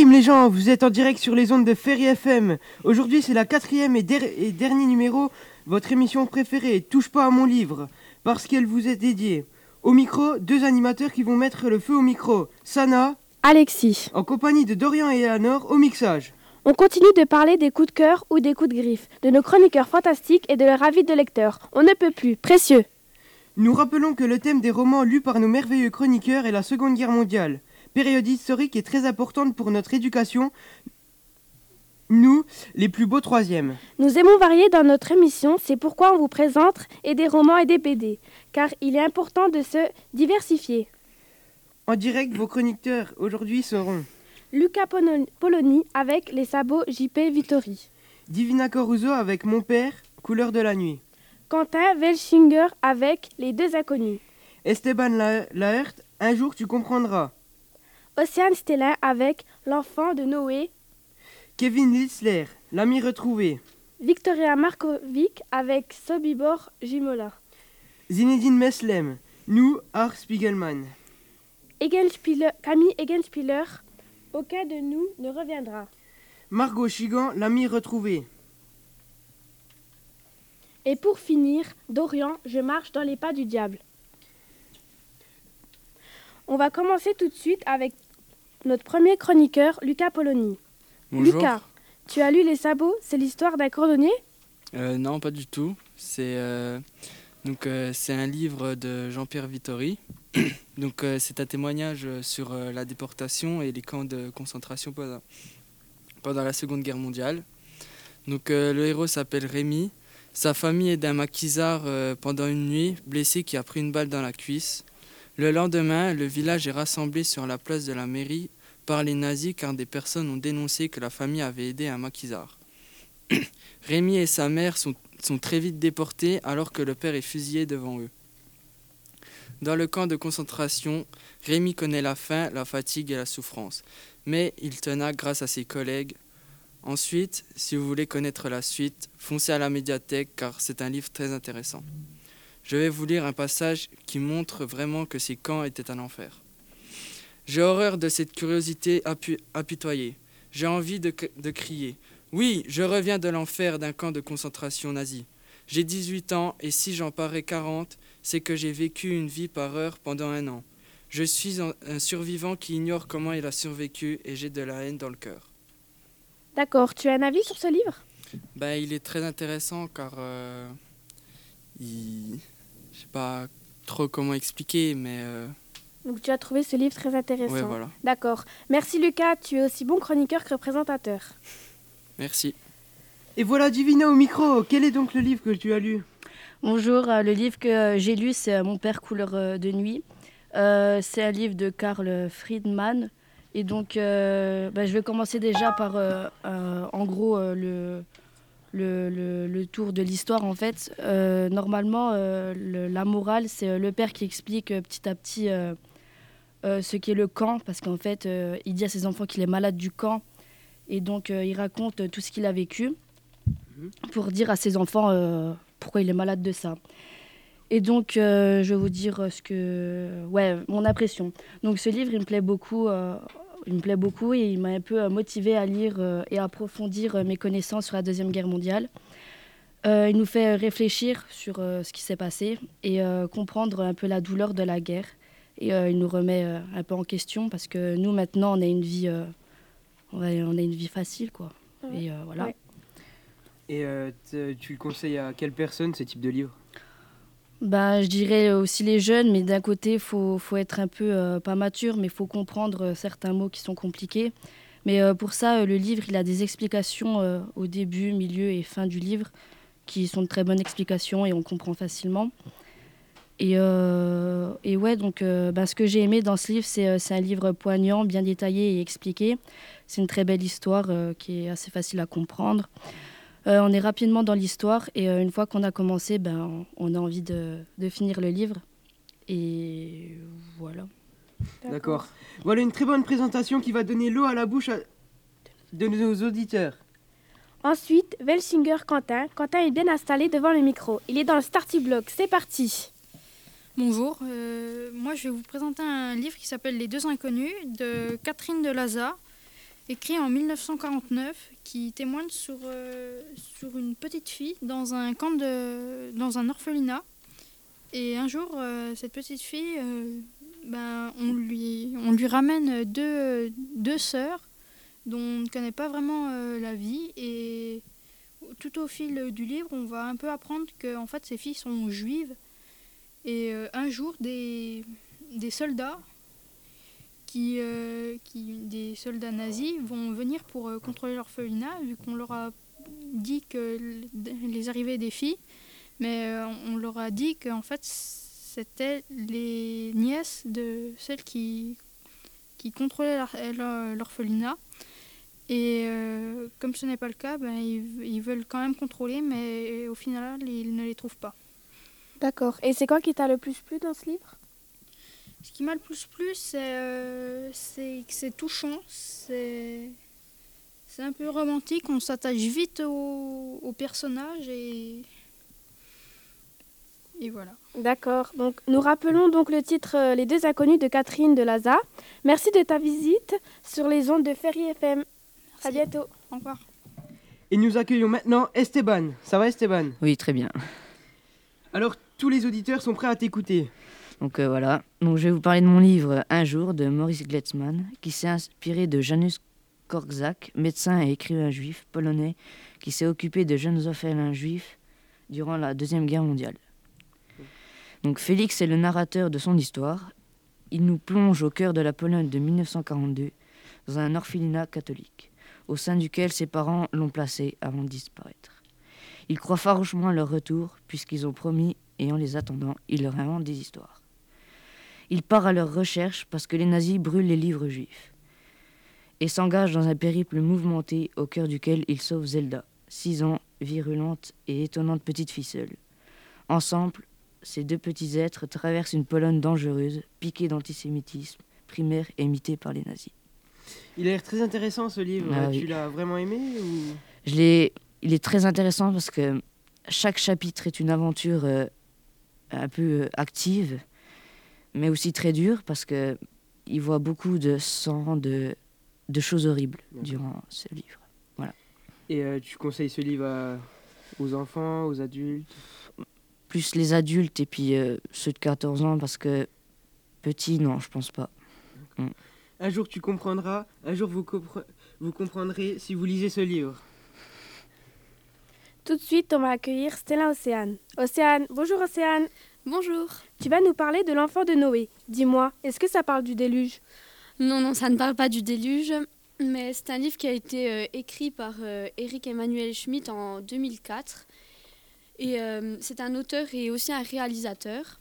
Game les gens, vous êtes en direct sur les ondes de Ferry FM. Aujourd'hui c'est la quatrième et, et, dernier numéro, votre émission préférée, Touche pas à mon livre, parce qu'elle vous est dédiée. Au micro, deux animateurs qui vont mettre le feu au micro. Sana, Alexis, en compagnie de Dorian et Eleanor au mixage. On continue de parler des coups de cœur ou des coups de griffe, de nos chroniqueurs fantastiques et de leur avis de lecteurs. On ne peut plus, précieux. Nous rappelons que le thème des romans lus par nos merveilleux chroniqueurs est la Seconde Guerre mondiale, période historique et très importante pour notre éducation. Nous, les plus beaux troisièmes. Nous aimons varier dans notre émission, c'est pourquoi on vous présente et des romans et des BD, car il est important de se diversifier. En direct, vos chroniqueurs aujourd'hui seront Luca Poloni avec les sabots JP Vittori. Divina Coruso avec Mon père, Couleur de la nuit. Quentin Welschinger avec Les deux inconnus. Esteban Laert, Un jour tu comprendras. Océane Stellin avec L'enfant de Noé. Kevin Lisler, L'ami retrouvé. Victoria Markovic avec Sobibor Jimola. Zinedine Meslem, Nous, Art Spiegelman. Camille Egenspieler, aucun de nous ne reviendra. Margot Chigan, l'ami retrouvé. Et pour finir, Dorian, je marche dans les pas du diable. On va commencer tout de suite avec notre premier chroniqueur, Lucas Poloni. Bonjour. Lucas, tu as lu Les Sabots, c'est l'histoire d'un cordonnier? Euh, Non, pas du tout. C'est euh, donc euh, c'est un livre de Jean-Pierre Vittori. Donc c'est un témoignage sur la déportation et les camps de concentration pendant, pendant la Seconde Guerre mondiale. Donc le héros s'appelle Rémi. Sa famille est d'un maquisard pendant une nuit, blessé qui a pris une balle dans la cuisse. Le lendemain, le village est rassemblé sur la place de la mairie par les nazis car des personnes ont dénoncé que la famille avait aidé un maquisard. Rémi et sa mère sont, très vite déportés alors que le père est fusillé devant eux. Dans le camp de concentration, Rémi connaît la faim, la fatigue et la souffrance, mais il tena grâce à ses collègues. Ensuite, si vous voulez connaître la suite, foncez à la médiathèque car c'est un livre très intéressant. Je vais vous lire un passage qui montre vraiment que ces camps étaient un enfer. J'ai horreur de cette curiosité apitoyée. J'ai envie de, de crier. Oui, je reviens de l'enfer d'un camp de concentration nazi. J'ai 18 ans et si j'en parais 40, c'est que j'ai vécu une vie par heure pendant un an. Je suis un survivant qui ignore comment il a survécu et j'ai de la haine dans le cœur. D'accord, tu as un avis sur ce livre? Ben, Il est très intéressant car euh, il... je sais pas trop comment expliquer, mais... Euh... Donc tu as trouvé ce livre très intéressant. Ouais, voilà. D'accord. Merci Lucas, tu es aussi bon chroniqueur que présentateur. Merci. Et voilà Divina au micro. Quel est donc le livre que tu as lu? Bonjour, euh, le livre que euh, j'ai lu, c'est Mon père couleur de nuit. Euh, c'est un livre de Karl Friedman. Et donc, euh, bah, je vais commencer déjà par, euh, en gros, le, le, le, le, tour de l'histoire. En fait, normalement, le, la morale, c'est le père qui explique petit à petit ce qu'est le camp. Parce qu'en fait, il dit à ses enfants qu'il est malade du camp. Et donc, il raconte tout ce qu'il a vécu pour dire à ses enfants euh, pourquoi il est malade de ça. Et donc, euh, je vais vous dire ce que. Ouais, mon impression. Donc, ce livre, il me plaît beaucoup. Euh, il me plaît beaucoup et il m'a un peu motivé à lire et à approfondir mes connaissances sur la Deuxième Guerre mondiale. il nous fait réfléchir sur ce qui s'est passé et comprendre un peu la douleur de la guerre. Et il nous remet un peu en question parce que nous, maintenant, on a une vie, on a une vie facile, quoi. Et voilà. Ouais. Et euh, tu le conseilles à quelle personne ce type de livre? Bah, Je dirais aussi les jeunes, mais d'un côté, il faut, faut, être un peu, euh, pas mature, mais il faut comprendre euh, certains mots qui sont compliqués. Mais euh, pour ça, le livre, il a des explications au début, milieu et fin du livre, qui sont de très bonnes explications et on comprend facilement. Et, et ouais, donc bah, ce que j'ai aimé dans ce livre, c'est un livre poignant, bien détaillé et expliqué. C'est une très belle histoire qui est assez facile à comprendre. Euh, on est rapidement dans l'histoire et euh, une fois qu'on a commencé, ben, on a envie de, de, finir le livre. Et voilà. D'accord. Voilà une très bonne présentation qui va donner l'eau à la bouche à... de nos auditeurs. Ensuite, Welsinger Quentin. Quentin est bien installé devant le micro. Il est dans le starting block. C'est parti. Bonjour, euh, moi je vais vous présenter un livre qui s'appelle Les deux inconnus de Catherine de Laza. Écrit en 1949 qui témoigne sur, euh, sur une petite fille dans un camp de, dans un orphelinat. Et un jour, euh, cette petite fille, euh, ben, on, lui, on lui ramène deux, deux sœurs dont on ne connaît pas vraiment la vie. Et tout au fil du livre, on va un peu apprendre que en fait, ces filles sont juives. Et un jour, des, des soldats qui, euh, qui, des soldats nazis vont venir pour euh, contrôler l'orphelinat, vu qu'on leur a dit que les arrivées des filles, mais euh, on leur a dit qu'en fait c'était les nièces de celles qui, qui contrôlaient l'orphelinat. Et comme ce n'est pas le cas, ben, ils, ils, veulent quand même contrôler, mais au final, ils ne les trouvent pas. D'accord. Et c'est quoi qui t'a le plus plu dans ce livre? Ce qui m'a le plus plu, c'est euh, que c'est touchant, c'est un peu romantique, on s'attache vite au, au, personnage et, et voilà. D'accord, donc nous rappelons donc le titre euh, Les deux inconnus de Catherine de Laza. Merci de ta visite sur les ondes de Ferry FM. Merci. À bientôt. Au revoir. Et nous accueillons maintenant Esteban. Ça va Esteban? Oui, très bien. Alors tous les auditeurs sont prêts à t'écouter. Donc euh, voilà, donc, je vais vous parler de mon livre Un jour de Maurice Gletzmann, qui s'est inspiré de Janusz Korczak, médecin et écrivain juif polonais, qui s'est occupé de jeunes orphelins juifs durant la Deuxième Guerre mondiale. Donc Félix est le narrateur de son histoire. Il nous plonge au cœur de la Pologne de 1942, dans un orphelinat catholique, au sein duquel ses parents l'ont placé avant de disparaître. Il croit farouchement à leur retour, puisqu'ils ont promis, et en les attendant, il leur invente des histoires. Il part à leur recherche parce que les nazis brûlent les livres juifs et s'engage dans un périple mouvementé au cœur duquel il sauve Zelda, six ans, virulente et étonnante petite fille seule. Ensemble, ces deux petits êtres traversent une Pologne dangereuse, piquée d'antisémitisme, primaire et imitée par les nazis. Il a l'air très intéressant ce livre. Ah tu l'as vraiment aimé ou... Je l'ai. Il est très intéressant parce que chaque chapitre est une aventure euh, un peu euh, active mais aussi très dur parce que il voit beaucoup de sang, de, de choses horribles durant ce livre. Voilà. Et euh, tu conseilles ce livre aux enfants, aux adultes? Plus les adultes et puis euh, ceux de 14 ans parce que petits, non, je pense pas. Mm. Un jour tu comprendras, un jour vous, vous comprendrez si vous lisez ce livre. Tout de suite, on va accueillir Stella Océane. Océane, bonjour Océane. Bonjour. Tu vas nous parler de l'enfant de Noé. Dis-moi, est-ce que ça parle du déluge? Non, non, ça ne parle pas du déluge, mais c'est un livre qui a été euh, écrit par euh, Eric Emmanuel Schmitt en 2004. Et euh, c'est un auteur et aussi un réalisateur.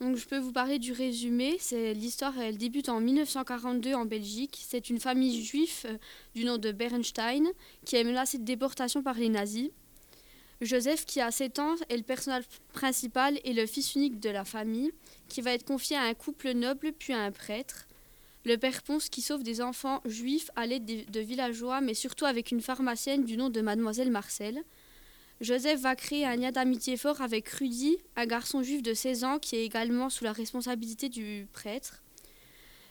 Donc je peux vous parler du résumé. C'est l'histoire, elle débute en 1942 en Belgique. C'est une famille juive du nom de Bernstein qui est menacée de déportation par les nazis. Joseph, qui a 7 ans, est le personnage principal et le fils unique de la famille, qui va être confié à un couple noble puis à un prêtre. Le père Ponce qui sauve des enfants juifs à l'aide de villageois, mais surtout avec une pharmacienne du nom de Mademoiselle Marcel. Joseph va créer un lien d'amitié fort avec Rudy, un garçon juif de 16 ans qui est également sous la responsabilité du prêtre.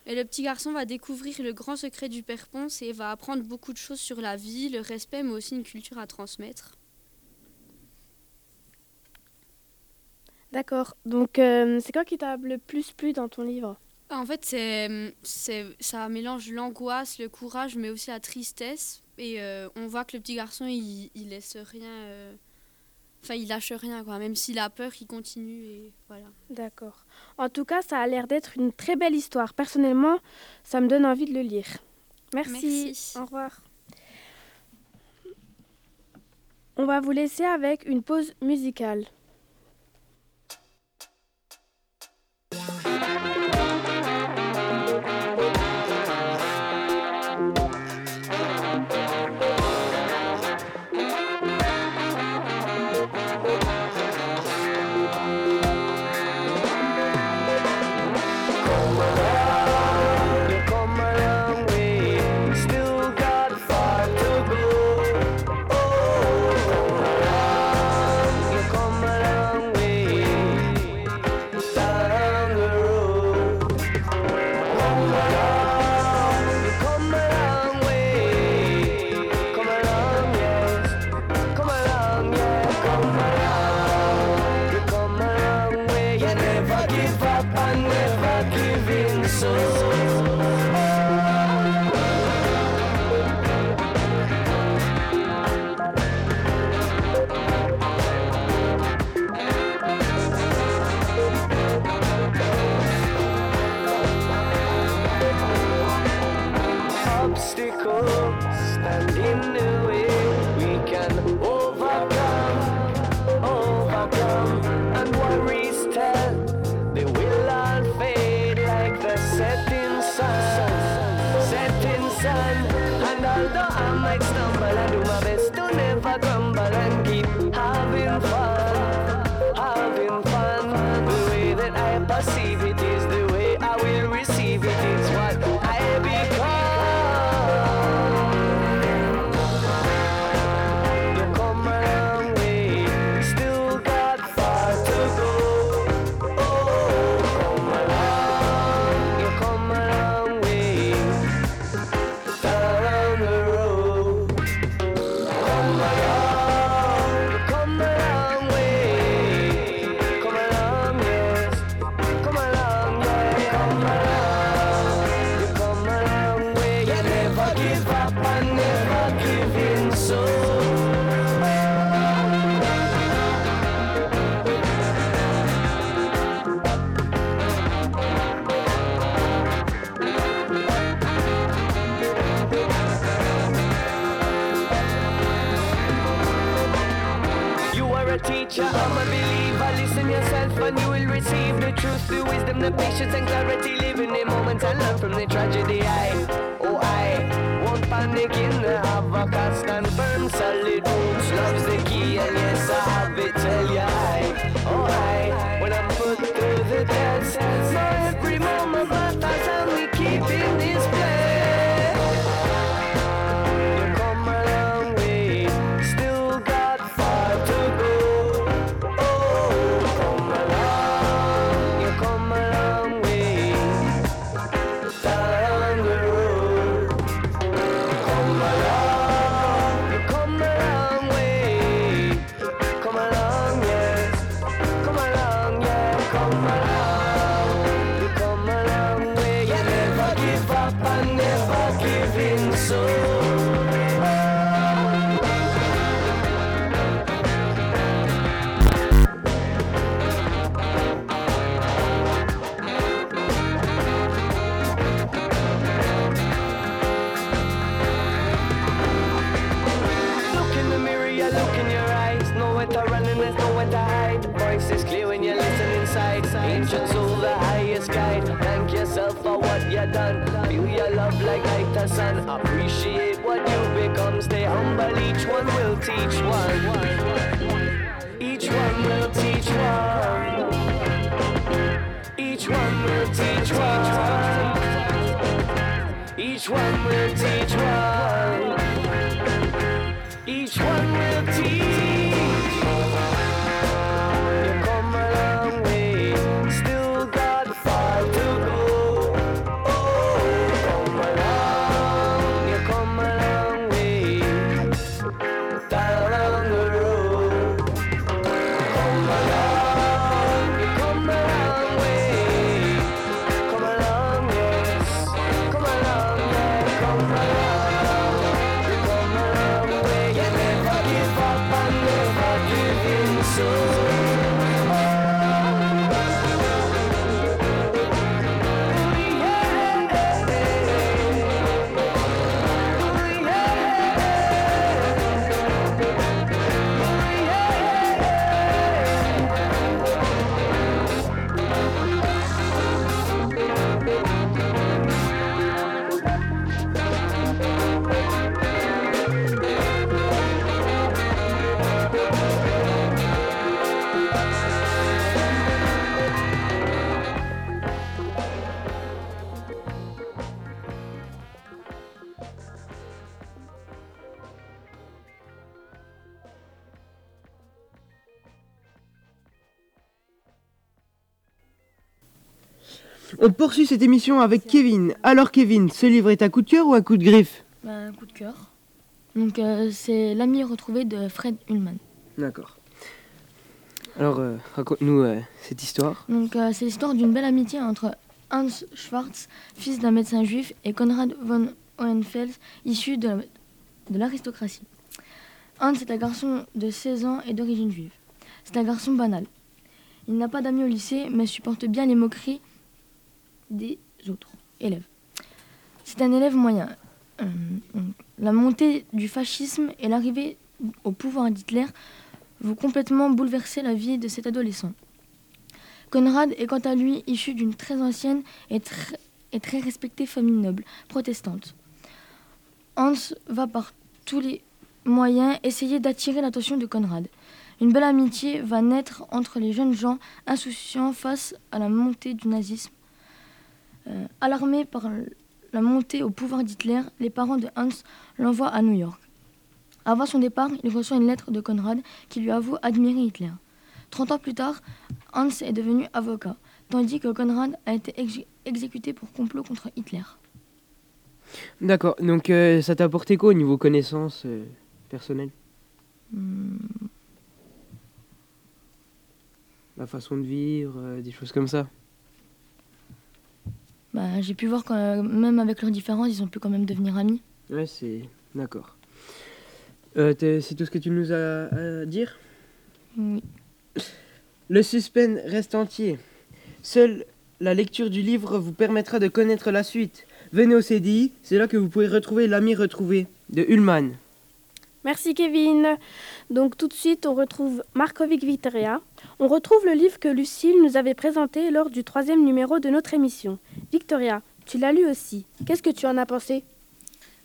Et le petit garçon va découvrir le grand secret du père Ponce et va apprendre beaucoup de choses sur la vie, le respect, mais aussi une culture à transmettre. D'accord. Donc, euh, c'est quoi qui t'a le plus plu dans ton livre? En fait, c'est, c'est, ça mélange l'angoisse, le courage, mais aussi la tristesse. Et euh, on voit que le petit garçon, il, il laisse rien. Euh, enfin, il lâche rien, quoi. Même s'il a peur, il continue. Et voilà. D'accord. En tout cas, ça a l'air d'être une très belle histoire. Personnellement, ça me donne envie de le lire. Merci. Merci. Au revoir. On va vous laisser avec une pause musicale. conscience to the highest guide. Thank yourself for what you've done. Feel your love like light the sun. Appreciate what you become. Stay humble, each one will teach one. Each one will teach one. Each one will teach one. Each one will teach one. On poursuit cette émission avec Kevin. Alors Kevin, ce livre est un coup de cœur ou un coup de griffe bah, Un coup de cœur. Donc euh, c'est L'ami retrouvé de Fred Ullman. D'accord. Alors euh, raconte-nous euh, cette histoire. Donc c'est l'histoire d'une belle amitié entre Hans Schwartz, fils d'un médecin juif, et Konrad von Hohenfels, issu de l'aristocratie. Hans est un garçon de 16 ans et d'origine juive. C'est un garçon banal. Il n'a pas d'amis au lycée, mais supporte bien les moqueries des autres élèves. C'est un élève moyen. Euh, la montée du fascisme et l'arrivée au pouvoir d'Hitler vont complètement bouleverser la vie de cet adolescent. Conrad est quant à lui issu d'une très ancienne et très respectée famille noble, protestante. Hans va par tous les moyens essayer d'attirer l'attention de Conrad. Une belle amitié va naître entre les jeunes gens insouciants face à la montée du nazisme. Euh, alarmés par la montée au pouvoir d'Hitler, les parents de Hans l'envoient à New York. Avant son départ, il reçoit une lettre de Conrad qui lui avoue admirer Hitler. Trente ans plus tard, Hans est devenu avocat, tandis que Conrad a été ex- exécuté pour complot contre Hitler. D'accord. Donc euh, ça t'a apporté quoi au niveau connaissances euh, personnelles Hmm, La façon de vivre, euh, des choses comme ça? Bah, J'ai pu voir que euh, même avec leurs différences, ils ont pu quand même devenir amis. Ouais, c'est. D'accord. Euh, c'est tout ce que tu nous as à dire? Oui. Le suspense reste entier. Seule la lecture du livre vous permettra de connaître la suite. Venez au CDI, c'est là que vous pourrez retrouver l'ami retrouvé de Ullmann. Merci Kevin. Donc tout de suite, on retrouve Markovic Victoria. On retrouve le livre que Lucille nous avait présenté lors du troisième numéro de notre émission. Victoria, tu l'as lu aussi. Qu'est-ce que tu en as pensé?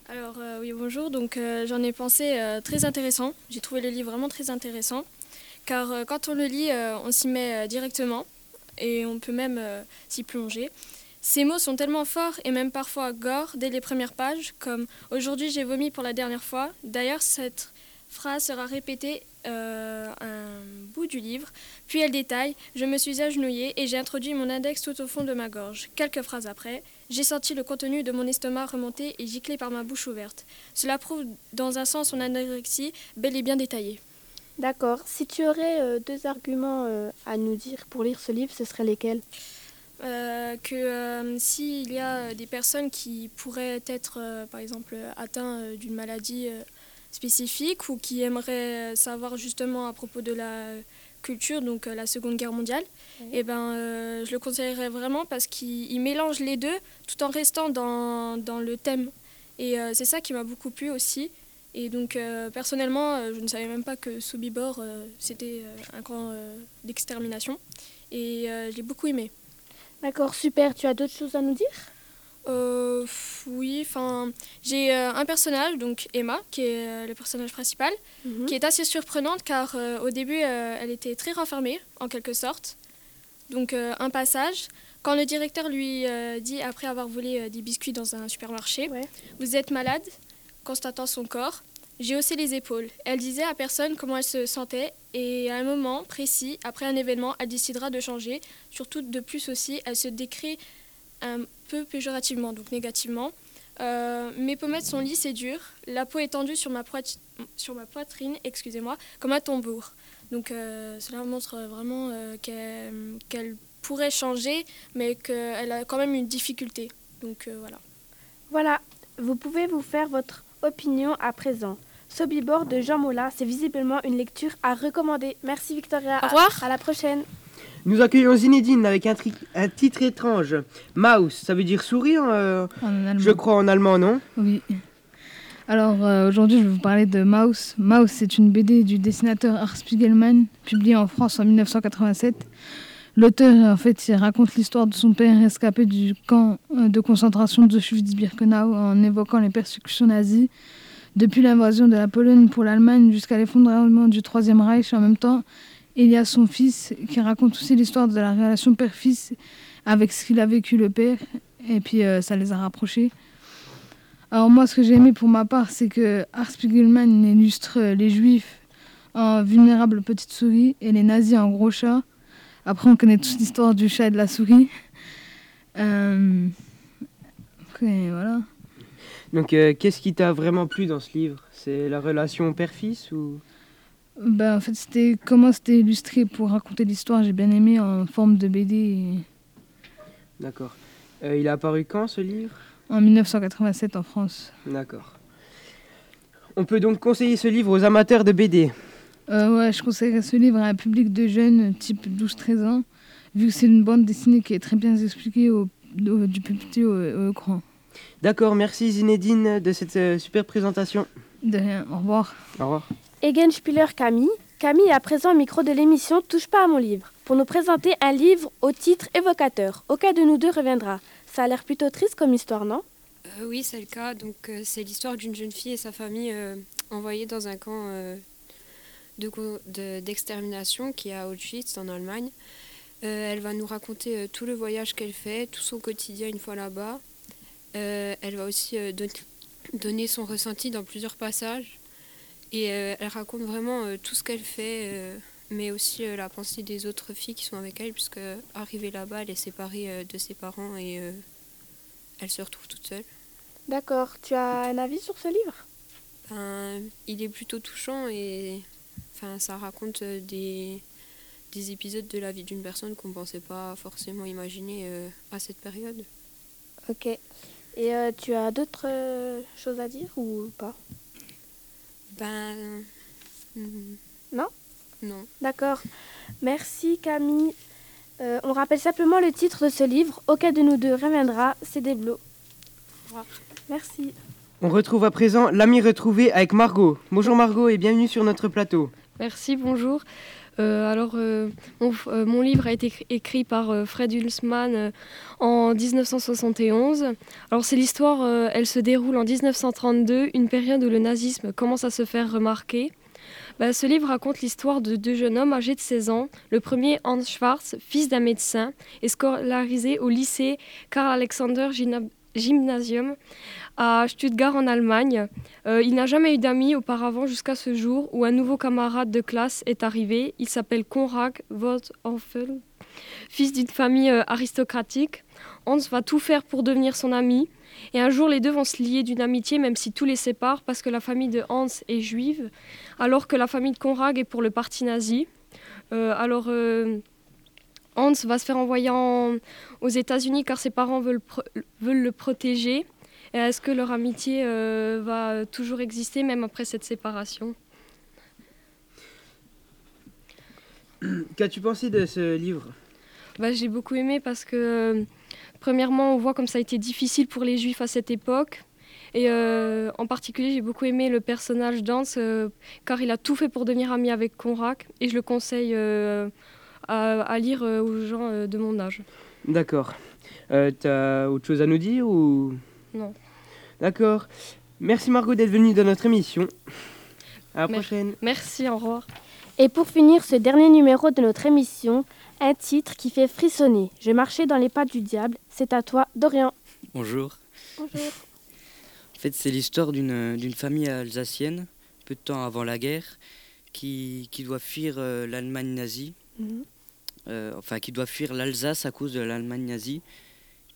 Alors euh, oui, bonjour. Donc euh, j'en ai pensé euh, très intéressant. J'ai trouvé le livre vraiment très intéressant. Car quand on le lit, on s'y met directement et on peut même s'y plonger. Ces mots sont tellement forts et même parfois gore dès les premières pages, comme Aujourd'hui j'ai vomi pour la dernière fois. D'ailleurs, cette phrase sera répétée euh, un bout du livre. Puis elle détaille Je me suis agenouillée et j'ai introduit mon index tout au fond de ma gorge. Quelques phrases après, j'ai senti le contenu de mon estomac remonter et gicler par ma bouche ouverte. Cela prouve dans un sens son anorexie bel et bien détaillée. D'accord. Si tu aurais euh, deux arguments euh, à nous dire pour lire ce livre, ce seraient lesquels? Euh, que euh, s'il y a euh, des personnes qui pourraient être, euh, par exemple, atteintes d'une maladie spécifique ou qui aimeraient savoir justement à propos de la culture, donc la Seconde Guerre mondiale, eh ben, je le conseillerais vraiment parce qu'il il mélange les deux tout en restant dans, dans le thème. Et c'est ça qui m'a beaucoup plu aussi. Et donc, personnellement, je ne savais même pas que Sobibor, euh, c'était un camp d'extermination. Et l'ai beaucoup aimé. D'accord, super. Tu as d'autres choses à nous dire? Euh, oui, enfin, j'ai euh, un personnage, donc Emma, qui est euh, le personnage principal, Mhm. qui est assez surprenante car euh, au début, elle était très renfermée, en quelque sorte. Donc, un passage. Quand le directeur lui dit, après avoir volé des biscuits dans un supermarché, Vous êtes malade Constatant son corps, j'ai haussé les épaules. Elle disait à personne comment elle se sentait et à un moment précis, après un événement, elle décidera de changer. Surtout de plus aussi, elle se décrit un peu péjorativement, donc négativement. Euh, mes pommettes sont lisses et dures. La peau est tendue sur ma, poitrine, excusez-moi, comme un tambour. Donc euh, cela montre vraiment euh, qu'elle pourrait changer, mais qu'elle a quand même une difficulté. Donc voilà. Voilà, vous pouvez vous faire votre opinion à présent. Sobibor de Jean Mola, c'est visiblement une lecture à recommander. Merci Victoria. Au revoir. À, à la prochaine. Nous accueillons Zinedine avec un, tri- un titre étrange. Mouse, ça veut dire souris, euh, je crois en allemand, non? Oui. Alors euh, aujourd'hui, je vais vous parler de Maus. Maus, c'est une BD du dessinateur Art Spiegelman, publiée en France en 1987. L'auteur, en fait, il raconte l'histoire de son père escapé du camp euh, de concentration d'Auschwitz-Birkenau en évoquant les persécutions nazies depuis l'invasion de la Pologne pour l'Allemagne jusqu'à l'effondrement du Troisième Reich. En même temps, il y a son fils qui raconte aussi l'histoire de la relation père-fils avec ce qu'il a vécu le père. Et puis, euh, ça les a rapprochés. Alors moi, ce que j'ai aimé pour ma part, c'est que Art Spiegelman illustre les juifs en vulnérables petites souris et les nazis en gros chats. Après, on connaît tous l'histoire du chat et de la souris. Euh, voilà. Donc, euh, qu'est-ce qui t'a vraiment plu dans ce livre? C'est la relation père-fils ou? Ben, en fait, c'était comment c'était illustré pour raconter l'histoire. J'ai bien aimé en forme de BD. et- D'accord. Euh, il a apparu quand ce livre? En 1987 en France. D'accord. On peut donc conseiller ce livre aux amateurs de BD. Euh, ouais, je conseillerais ce livre à un public de jeunes, type 12-13 ans, vu que c'est une bande dessinée qui est très bien expliquée au, au- du petit au, au grand. D'accord, merci Zinedine de cette euh, super présentation. De rien, au revoir. Au revoir. Egenspieler Camille. Camille est à présent au micro de l'émission Touche pas à mon livre pour nous présenter un livre au titre évocateur. Aucun de nous deux reviendra. Ça a l'air plutôt triste comme histoire, non? Euh, oui, c'est le cas. Donc, euh, c'est l'histoire d'une jeune fille et sa famille euh, envoyées dans un camp euh, de d'extermination qui est à Auschwitz, en Allemagne. Euh, elle va nous raconter euh, tout le voyage qu'elle fait, tout son quotidien une fois là-bas. Euh, elle va aussi euh, don- donner son ressenti dans plusieurs passages. Et euh, elle raconte vraiment tout ce qu'elle fait, mais aussi euh, la pensée des autres filles qui sont avec elle, puisque arrivée là-bas, elle est séparée euh, de ses parents et euh, elle se retrouve toute seule. D'accord. Tu as un avis sur ce livre? Ben, il est plutôt touchant et enfin, ça raconte des, des épisodes de la vie d'une personne qu'on ne pensait pas forcément imaginer à cette période. Ok. Et euh, tu as d'autres euh, choses à dire ou pas? Ben. mm, Non? Non. D'accord. Merci Camille. Euh, on rappelle simplement le titre de ce livre. Aucun de nous deux reviendra. C'est des bleus. Merci. On retrouve à présent l'ami retrouvé avec Margot. Bonjour Margot et bienvenue sur notre plateau. Merci, bonjour. Euh, alors, euh, euh, mon livre a été écrit- par Fred Hulsmann euh, en 1971. Alors, c'est l'histoire, elle se déroule en 1932, une période où le nazisme commence à se faire remarquer. Bah, ce livre raconte l'histoire de deux jeunes hommes âgés de 16 ans. Le premier, Hans Schwarz, fils d'un médecin, est scolarisé au lycée Karl Alexander Gymna- Gymnasium à Stuttgart en Allemagne. Euh, il n'a jamais eu d'amis auparavant jusqu'à ce jour où un nouveau camarade de classe est arrivé. Il s'appelle Konrad Wolfenfeld, fils d'une famille euh, aristocratique. Hans va tout faire pour devenir son ami. Et un jour, les deux vont se lier d'une amitié, même si tout les sépare, parce que la famille de Hans est juive, alors que la famille de Konrad est pour le parti nazi. Euh, alors, Hans va se faire envoyer en- aux États-Unis car ses parents veulent le protéger. Et Est-ce que leur amitié euh, va toujours exister même après cette séparation? Qu'as-tu pensé de ce livre? Bah, J'ai beaucoup aimé parce que, euh, premièrement, on voit comme ça a été difficile pour les Juifs à cette époque. Et euh, en particulier, j'ai beaucoup aimé le personnage d'Hans euh, car il a tout fait pour devenir ami avec Konrad. Et je le conseille euh, à, à lire aux gens de mon âge. D'accord. Euh, T'as autre chose à nous dire ou? Non. D'accord. Merci Margot d'être venue dans notre émission. À la Mer- prochaine. Merci, au revoir. Et pour finir ce dernier numéro de notre émission, un titre qui fait frissonner. Je marchais dans les pas du diable. C'est à toi, Dorian. Bonjour. Bonjour. En fait, c'est l'histoire d'une d'une famille alsacienne, peu de temps avant la guerre, qui, qui doit fuir euh, l'Allemagne nazie. Mhm. Euh, enfin, qui doit fuir l'Alsace à cause de l'Allemagne nazie,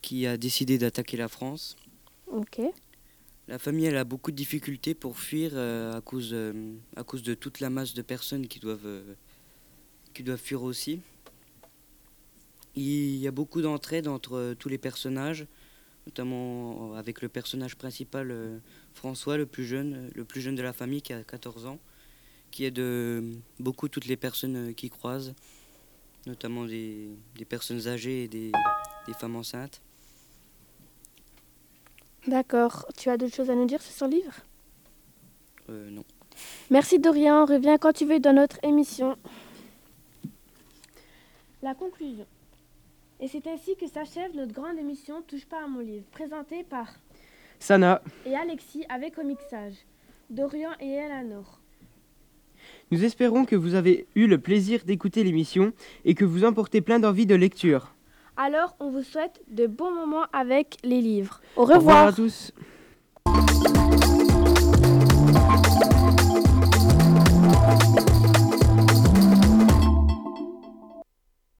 qui a décidé d'attaquer la France. La famille, a beaucoup de difficultés pour fuir euh, à, cause, euh, à cause de toute la masse de personnes qui doivent, euh, qui doivent fuir aussi. Il y a beaucoup d'entraide entre tous les personnages, notamment avec le personnage principal François, le plus jeune, le plus jeune de la famille qui a 14 ans, qui aide beaucoup toutes les personnes qui croisent, notamment des, personnes âgées et des femmes enceintes. D'accord. Tu as d'autres choses à nous dire sur ce livre? Euh, non. Merci Dorian. Reviens quand tu veux dans notre émission. La conclusion. Et c'est ainsi que s'achève notre grande émission Touche pas à mon livre, présentée par Sana, et Alexis avec au mixage, Dorian et Eleanor. nous espérons que vous avez eu le plaisir d'écouter l'émission et que vous emportez plein d'envie de lecture. Alors, on vous souhaite de bons moments avec les livres. Au revoir, à tous.